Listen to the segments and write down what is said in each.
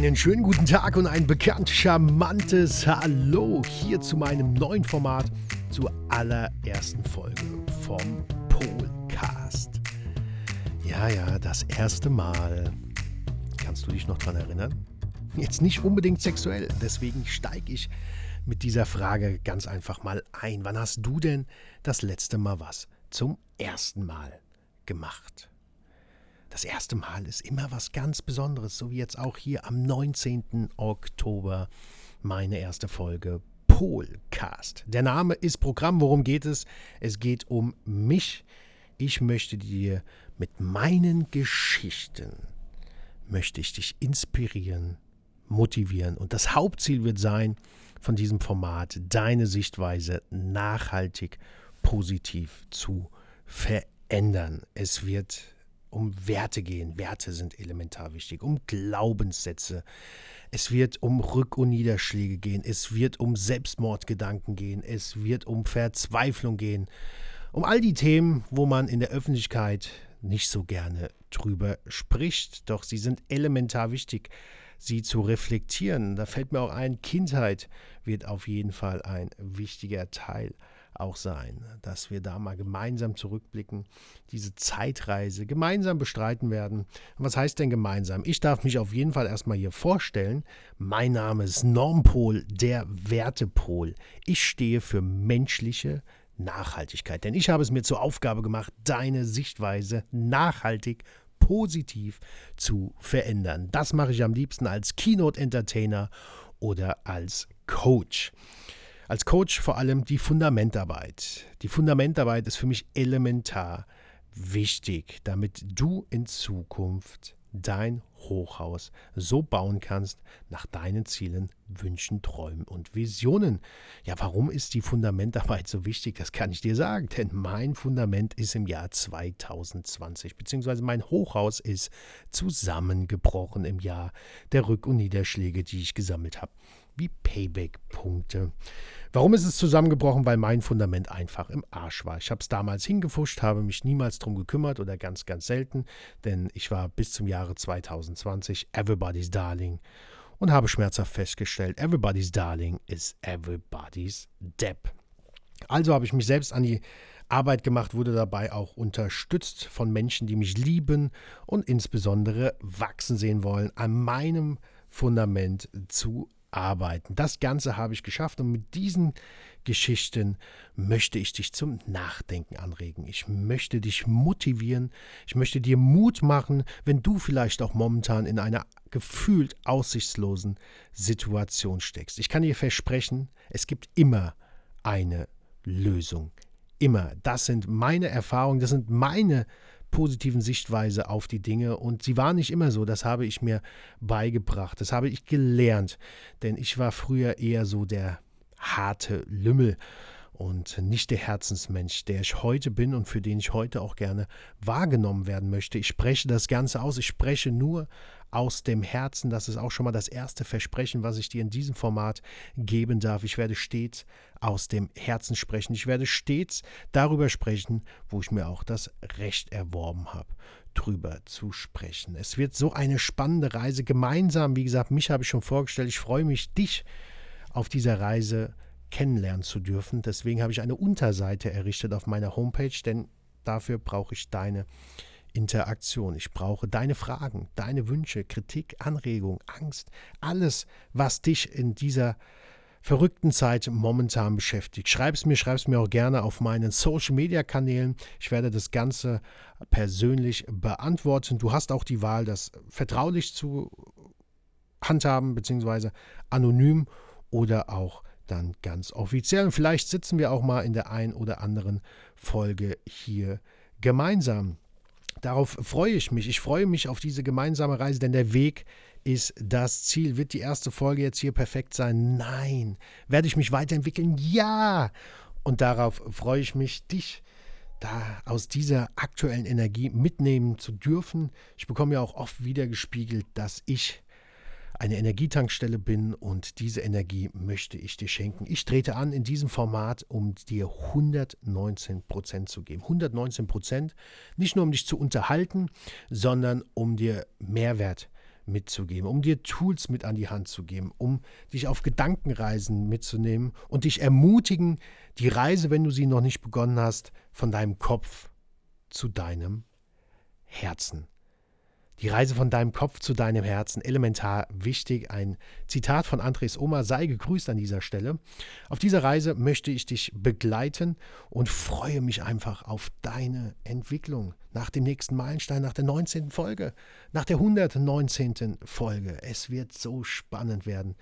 Einen schönen guten Tag und ein bekannt charmantes Hallo hier zu meinem neuen Format, zur allerersten Folge vom Polcast. Ja, ja, das erste Mal. Kannst du dich noch dran erinnern? Jetzt nicht unbedingt sexuell, deswegen steige ich mit dieser Frage ganz einfach mal ein. Wann hast du denn das letzte Mal was zum ersten Mal gemacht? Das erste Mal ist immer was ganz Besonderes, so wie jetzt auch hier am 19. Oktober meine erste Folge Polcast. Der Name ist Programm. Worum geht es? Es geht um mich. Ich möchte dir mit meinen Geschichten möchte ich dich inspirieren, motivieren und das Hauptziel wird sein von diesem Format deine Sichtweise nachhaltig positiv zu verändern. Es wird um Werte gehen. Werte sind elementar wichtig, um Glaubenssätze. Es wird um Rück- und Niederschläge gehen. Es wird um Selbstmordgedanken gehen. Es wird um Verzweiflung gehen. Um all die Themen, wo man in der Öffentlichkeit nicht so gerne drüber spricht. Doch sie sind elementar wichtig, sie zu reflektieren. Da fällt mir auch ein, Kindheit wird auf jeden Fall ein wichtiger Teil auch sein, dass wir da mal gemeinsam zurückblicken, diese Zeitreise gemeinsam bestreiten werden. was heißt denn gemeinsam? Ich darf mich auf jeden Fall erstmal hier vorstellen. Mein Name ist Normpol, der Wertepol. Ich stehe für menschliche Nachhaltigkeit, denn ich habe es mir zur Aufgabe gemacht, deine Sichtweise nachhaltig positiv zu verändern. Das mache ich am liebsten als Keynote-Entertainer oder als Coach. Als Coach vor allem die Fundamentarbeit. Die Fundamentarbeit ist für mich elementar wichtig, damit du in Zukunft dein Hochhaus so bauen kannst nach deinen Zielen, Wünschen, Träumen und Visionen. Ja, warum ist die Fundamentarbeit so wichtig? Das kann ich dir sagen, denn mein Fundament ist im Jahr 2020, beziehungsweise mein Hochhaus ist zusammengebrochen im Jahr der Rück- und Niederschläge, die ich gesammelt habe wie Payback-Punkte. Warum ist es zusammengebrochen? Weil mein Fundament einfach im Arsch war. Ich habe es damals hingefuscht, habe mich niemals drum gekümmert oder ganz, ganz selten, denn ich war bis zum Jahre 2020 Everybody's Darling und habe schmerzhaft festgestellt, Everybody's Darling ist Everybody's Depp. Also habe ich mich selbst an die Arbeit gemacht, wurde dabei auch unterstützt von Menschen, die mich lieben und insbesondere wachsen sehen wollen, an meinem Fundament zu arbeiten. Das Ganze habe ich geschafft und mit diesen Geschichten möchte ich dich zum Nachdenken anregen. Ich möchte dich motivieren. Ich möchte dir Mut machen, wenn du vielleicht auch momentan in einer gefühlt aussichtslosen Situation steckst. Ich kann dir versprechen, es gibt immer eine Lösung. Immer. Das sind meine Erfahrungen, das sind meine positiven Sichtweise auf die Dinge. Und sie war nicht immer so, das habe ich mir beigebracht, das habe ich gelernt, denn ich war früher eher so der harte Lümmel und nicht der Herzensmensch, der ich heute bin und für den ich heute auch gerne wahrgenommen werden möchte. Ich spreche das Ganze aus, ich spreche nur aus dem Herzen. Das ist auch schon mal das erste Versprechen, was ich dir in diesem Format geben darf. Ich werde stets aus dem Herzen sprechen. Ich werde stets darüber sprechen, wo ich mir auch das Recht erworben habe drüber zu sprechen. Es wird so eine spannende Reise gemeinsam. Wie gesagt, mich habe ich schon vorgestellt. Ich freue mich, dich auf dieser Reise kennenlernen zu dürfen. Deswegen habe ich eine Unterseite errichtet auf meiner Homepage, denn dafür brauche ich deine Interaktion. Ich brauche deine Fragen, deine Wünsche, Kritik, Anregung, Angst, alles, was dich in dieser verrückten Zeit momentan beschäftigt. Schreib es mir, schreib es mir auch gerne auf meinen Social Media Kanälen. Ich werde das Ganze persönlich beantworten. Du hast auch die Wahl, das vertraulich zu handhaben, beziehungsweise anonym oder auch dann ganz offiziell. Und vielleicht sitzen wir auch mal in der ein oder anderen Folge hier gemeinsam. Darauf freue ich mich. Ich freue mich auf diese gemeinsame Reise, denn der Weg ist das Ziel. Wird die erste Folge jetzt hier perfekt sein? Nein. Werde ich mich weiterentwickeln? Ja. Und darauf freue ich mich, dich da aus dieser aktuellen Energie mitnehmen zu dürfen. Ich bekomme ja auch oft wieder gespiegelt, dass ich eine Energietankstelle bin und diese Energie möchte ich dir schenken. Ich trete an in diesem Format, um dir 119 Prozent zu geben. 119 Prozent, nicht nur um dich zu unterhalten, sondern um dir Mehrwert mitzugeben, um dir Tools mit an die Hand zu geben, um dich auf Gedankenreisen mitzunehmen und dich ermutigen, die Reise, wenn du sie noch nicht begonnen hast, von deinem Kopf zu deinem Herzen. Die Reise von deinem Kopf zu deinem Herzen, elementar wichtig. Ein Zitat von Andres Oma, sei gegrüßt an dieser Stelle. Auf dieser Reise möchte ich dich begleiten und freue mich einfach auf deine Entwicklung nach dem nächsten Meilenstein, nach der 19. Folge, nach der 119. Folge. Es wird so spannend werden.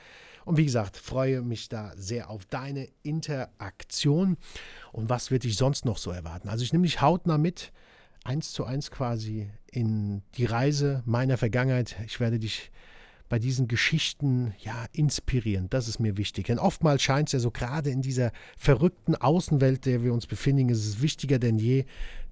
Und wie gesagt, freue mich da sehr auf deine Interaktion. Und was wird dich sonst noch so erwarten? Also ich nehme dich hautnah mit eins zu eins quasi in die Reise meiner Vergangenheit. Ich werde dich bei diesen Geschichten ja inspirieren. Das ist mir wichtig. Denn oftmals scheint es ja so gerade in dieser verrückten Außenwelt, der wir uns befinden, ist es wichtiger denn je,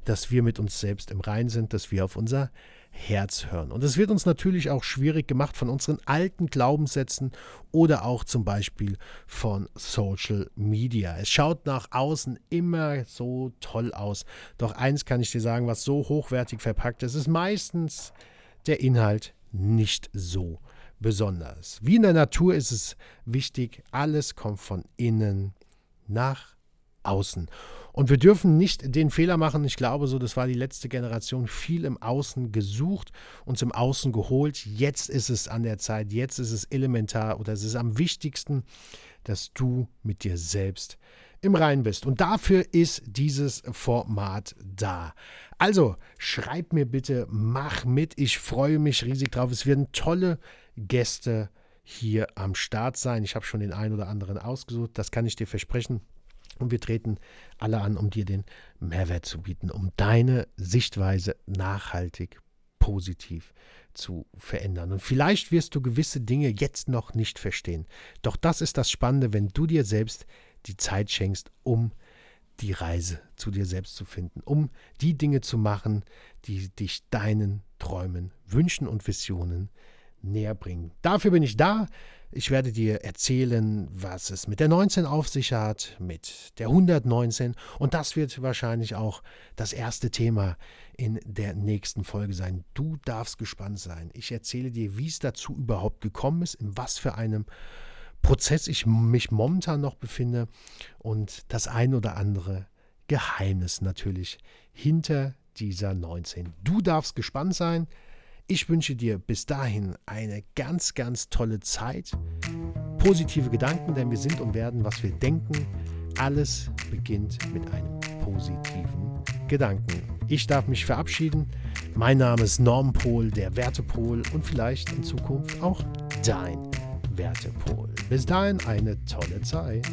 dass wir mit uns selbst im Rein sind, dass wir auf unser Herz hören. Und es wird uns natürlich auch schwierig gemacht von unseren alten Glaubenssätzen oder auch zum Beispiel von Social Media. Es schaut nach außen immer so toll aus. Doch eins kann ich dir sagen, was so hochwertig verpackt ist, ist meistens der Inhalt nicht so besonders. Wie in der Natur ist es wichtig, alles kommt von innen nach außen. Und wir dürfen nicht den Fehler machen, ich glaube so, das war die letzte Generation, viel im Außen gesucht, uns im Außen geholt. Jetzt ist es an der Zeit, jetzt ist es elementar oder es ist am wichtigsten, dass du mit dir selbst im Rein bist. Und dafür ist dieses Format da. Also schreib mir bitte, mach mit. Ich freue mich riesig drauf. Es werden tolle Gäste hier am Start sein. Ich habe schon den einen oder anderen ausgesucht. Das kann ich dir versprechen. Und wir treten alle an, um dir den Mehrwert zu bieten, um deine Sichtweise nachhaltig positiv zu verändern. Und vielleicht wirst du gewisse Dinge jetzt noch nicht verstehen. Doch das ist das Spannende, wenn du dir selbst die Zeit schenkst, um die Reise zu dir selbst zu finden, um die Dinge zu machen, die dich deinen Träumen, Wünschen und Visionen näher bringen. Dafür bin ich da. Ich werde dir erzählen, was es mit der 19 auf sich hat, mit der 119 und das wird wahrscheinlich auch das erste Thema in der nächsten Folge sein. Du darfst gespannt sein. Ich erzähle dir, wie es dazu überhaupt gekommen ist, in was für einem Prozess ich mich momentan noch befinde und das ein oder andere Geheimnis natürlich hinter dieser 19. Du darfst gespannt sein. Ich wünsche dir bis dahin eine ganz, ganz tolle Zeit. Positive Gedanken, denn wir sind und werden, was wir denken. Alles beginnt mit einem positiven Gedanken. Ich darf mich verabschieden. Mein Name ist Norm Pohl, der Wertepol und vielleicht in Zukunft auch dein Wertepol. Bis dahin eine tolle Zeit.